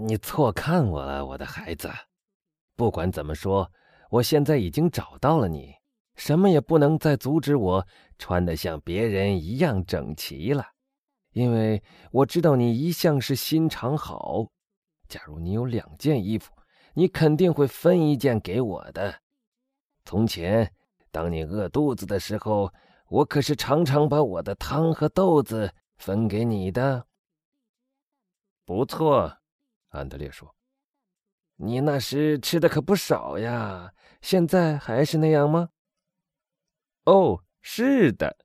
你错看我了，我的孩子。不管怎么说，我现在已经找到了你，什么也不能再阻止我穿得像别人一样整齐了。因为我知道你一向是心肠好。假如你有两件衣服，你肯定会分一件给我的。从前，当你饿肚子的时候，我可是常常把我的汤和豆子分给你的。不错，安德烈说：“你那时吃的可不少呀。现在还是那样吗？”“哦，是的。”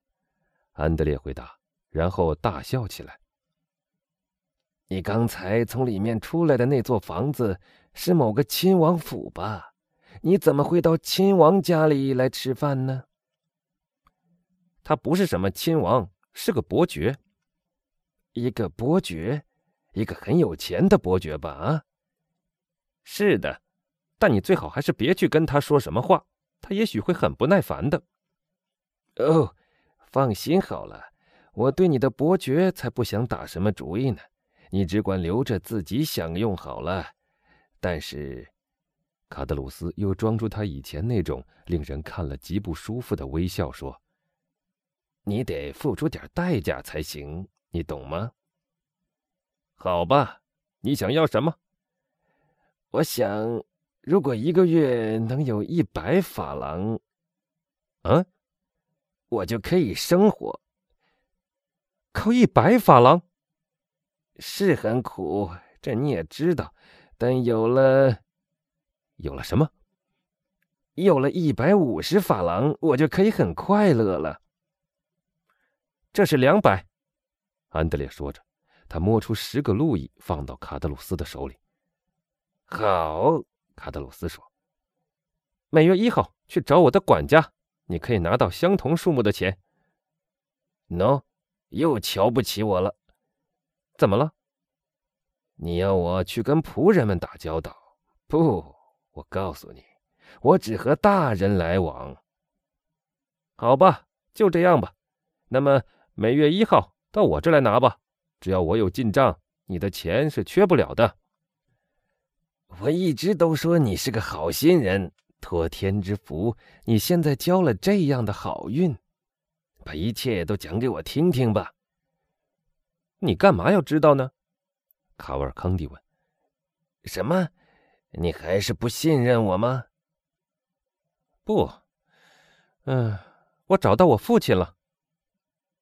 安德烈回答，然后大笑起来。“你刚才从里面出来的那座房子是某个亲王府吧？你怎么会到亲王家里来吃饭呢？”“他不是什么亲王，是个伯爵。”“一个伯爵。”一个很有钱的伯爵吧？啊，是的，但你最好还是别去跟他说什么话，他也许会很不耐烦的。哦，放心好了，我对你的伯爵才不想打什么主意呢，你只管留着自己享用好了。但是，卡德鲁斯又装出他以前那种令人看了极不舒服的微笑，说：“你得付出点代价才行，你懂吗？”好吧，你想要什么？我想，如果一个月能有一百法郎，嗯，我就可以生活。靠一百法郎，是很苦，这你也知道。但有了，有了什么？有了一百五十法郎，我就可以很快乐了。这是两百，安德烈说着。他摸出十个路易，放到卡德鲁斯的手里。好，卡德鲁斯说：“每月一号去找我的管家，你可以拿到相同数目的钱。” no，又瞧不起我了？怎么了？你要我去跟仆人们打交道？不，我告诉你，我只和大人来往。好吧，就这样吧。那么每月一号到我这来拿吧。只要我有进账，你的钱是缺不了的。我一直都说你是个好心人，托天之福，你现在交了这样的好运，把一切都讲给我听听吧。你干嘛要知道呢？卡瓦尔康蒂问。什么？你还是不信任我吗？不。嗯，我找到我父亲了。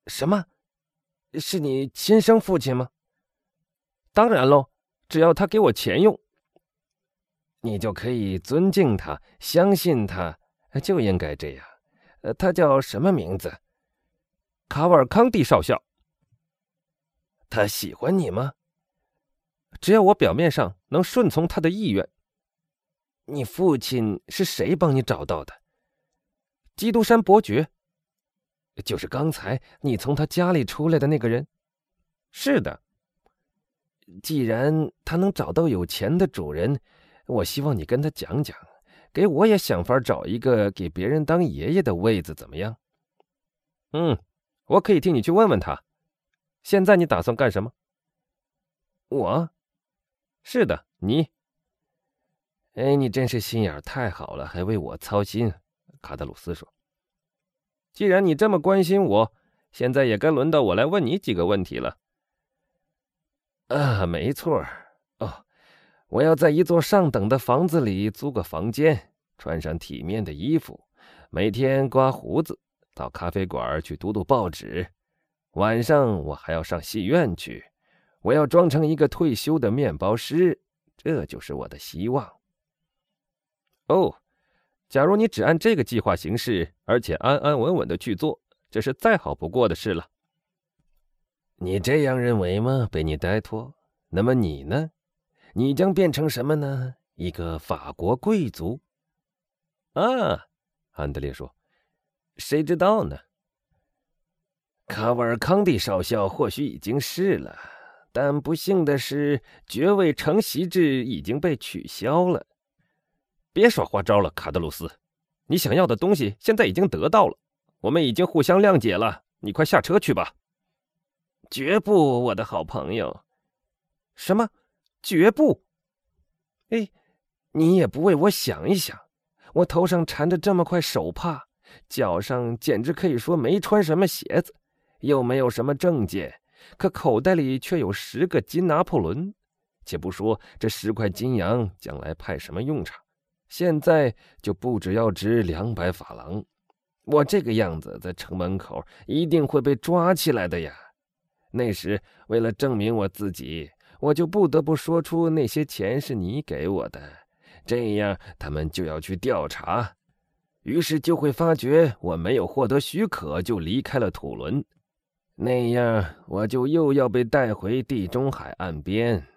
什么？是你亲生父亲吗？当然喽，只要他给我钱用，你就可以尊敬他，相信他，就应该这样。他叫什么名字？卡瓦尔康蒂少校。他喜欢你吗？只要我表面上能顺从他的意愿。你父亲是谁帮你找到的？基督山伯爵。就是刚才你从他家里出来的那个人，是的。既然他能找到有钱的主人，我希望你跟他讲讲，给我也想法找一个给别人当爷爷的位子，怎么样？嗯，我可以替你去问问他。现在你打算干什么？我，是的，你。哎，你真是心眼太好了，还为我操心。卡德鲁斯说。既然你这么关心我，现在也该轮到我来问你几个问题了。啊，没错哦，我要在一座上等的房子里租个房间，穿上体面的衣服，每天刮胡子，到咖啡馆去读读报纸。晚上我还要上戏院去，我要装成一个退休的面包师，这就是我的希望。哦。假如你只按这个计划行事，而且安安稳稳的去做，这是再好不过的事了。你这样认为吗，贝尼戴托？那么你呢？你将变成什么呢？一个法国贵族？啊，安德烈说：“谁知道呢？卡瓦尔康蒂少校或许已经是了，但不幸的是，爵位承袭制已经被取消了。”别耍花招了，卡德鲁斯，你想要的东西现在已经得到了，我们已经互相谅解了，你快下车去吧。绝不，我的好朋友。什么？绝不！哎，你也不为我想一想，我头上缠着这么块手帕，脚上简直可以说没穿什么鞋子，又没有什么证件，可口袋里却有十个金拿破仑。且不说这十块金洋将来派什么用场，现在就不只要值两百法郎。我这个样子在城门口一定会被抓起来的呀！那时为了证明我自己，我就不得不说出那些钱是你给我的，这样他们就要去调查，于是就会发觉我没有获得许可就离开了土伦，那样我就又要被带回地中海岸边，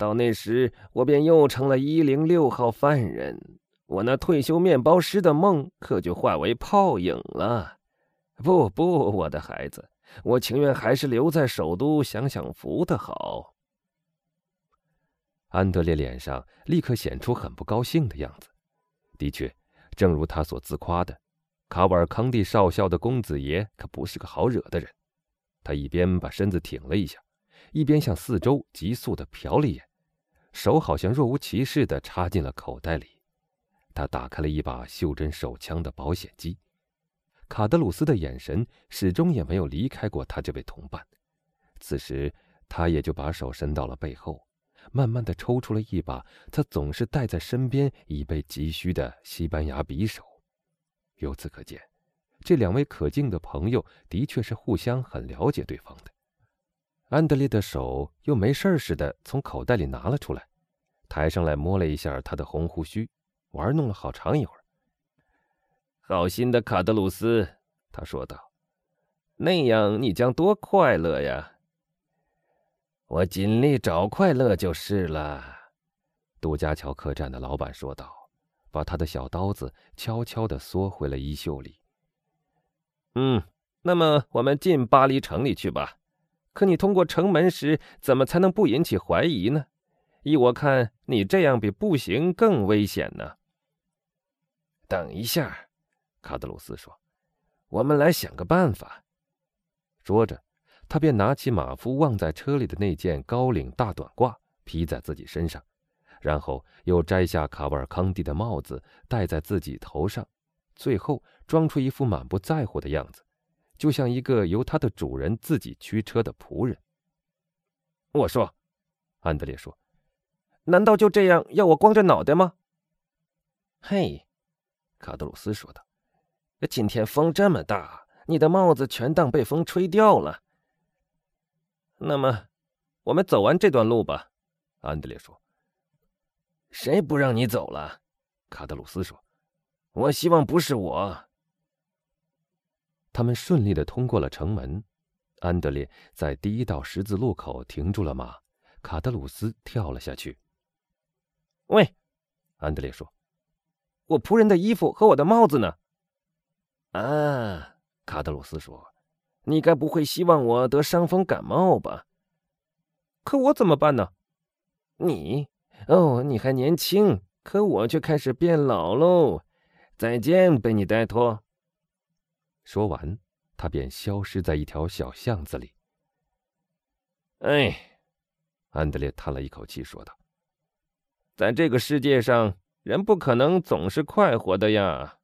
到那时我便又成了一零六号犯人。我那退休面包师的梦可就化为泡影了。不不，我的孩子，我情愿还是留在首都享享福的好。安德烈脸上立刻显出很不高兴的样子。的确，正如他所自夸的，卡瓦尔康蒂少校的公子爷可不是个好惹的人。他一边把身子挺了一下，一边向四周急速地瞟了一眼，手好像若无其事地插进了口袋里。他打开了一把袖珍手枪的保险机，卡德鲁斯的眼神始终也没有离开过他这位同伴。此时，他也就把手伸到了背后，慢慢的抽出了一把他总是带在身边以备急需的西班牙匕首。由此可见，这两位可敬的朋友的确是互相很了解对方的。安德烈的手又没事似的从口袋里拿了出来，抬上来摸了一下他的红胡须。玩弄了好长一会儿。好心的卡德鲁斯，他说道：“那样你将多快乐呀！”我尽力找快乐就是了。”杜家桥客栈的老板说道，把他的小刀子悄悄地缩回了衣袖里。“嗯，那么我们进巴黎城里去吧。可你通过城门时，怎么才能不引起怀疑呢？依我看，你这样比步行更危险呢。”等一下，卡德鲁斯说：“我们来想个办法。”说着，他便拿起马夫忘在车里的那件高领大短褂披在自己身上，然后又摘下卡瓦尔康蒂的帽子戴在自己头上，最后装出一副满不在乎的样子，就像一个由他的主人自己驱车的仆人。我说：“安德烈说，难道就这样要我光着脑袋吗？”嘿。卡德鲁斯说道：“今天风这么大，你的帽子全当被风吹掉了。那么，我们走完这段路吧。”安德烈说。“谁不让你走了？”卡德鲁斯说。“我希望不是我。”他们顺利的通过了城门。安德烈在第一道十字路口停住了马，卡德鲁斯跳了下去。“喂！”安德烈说。我仆人的衣服和我的帽子呢？啊，卡德鲁斯说：“你该不会希望我得伤风感冒吧？”可我怎么办呢？你哦，你还年轻，可我却开始变老喽。再见，贝尼戴托。说完，他便消失在一条小巷子里。哎，安德烈叹了一口气说道：“在这个世界上。”人不可能总是快活的呀。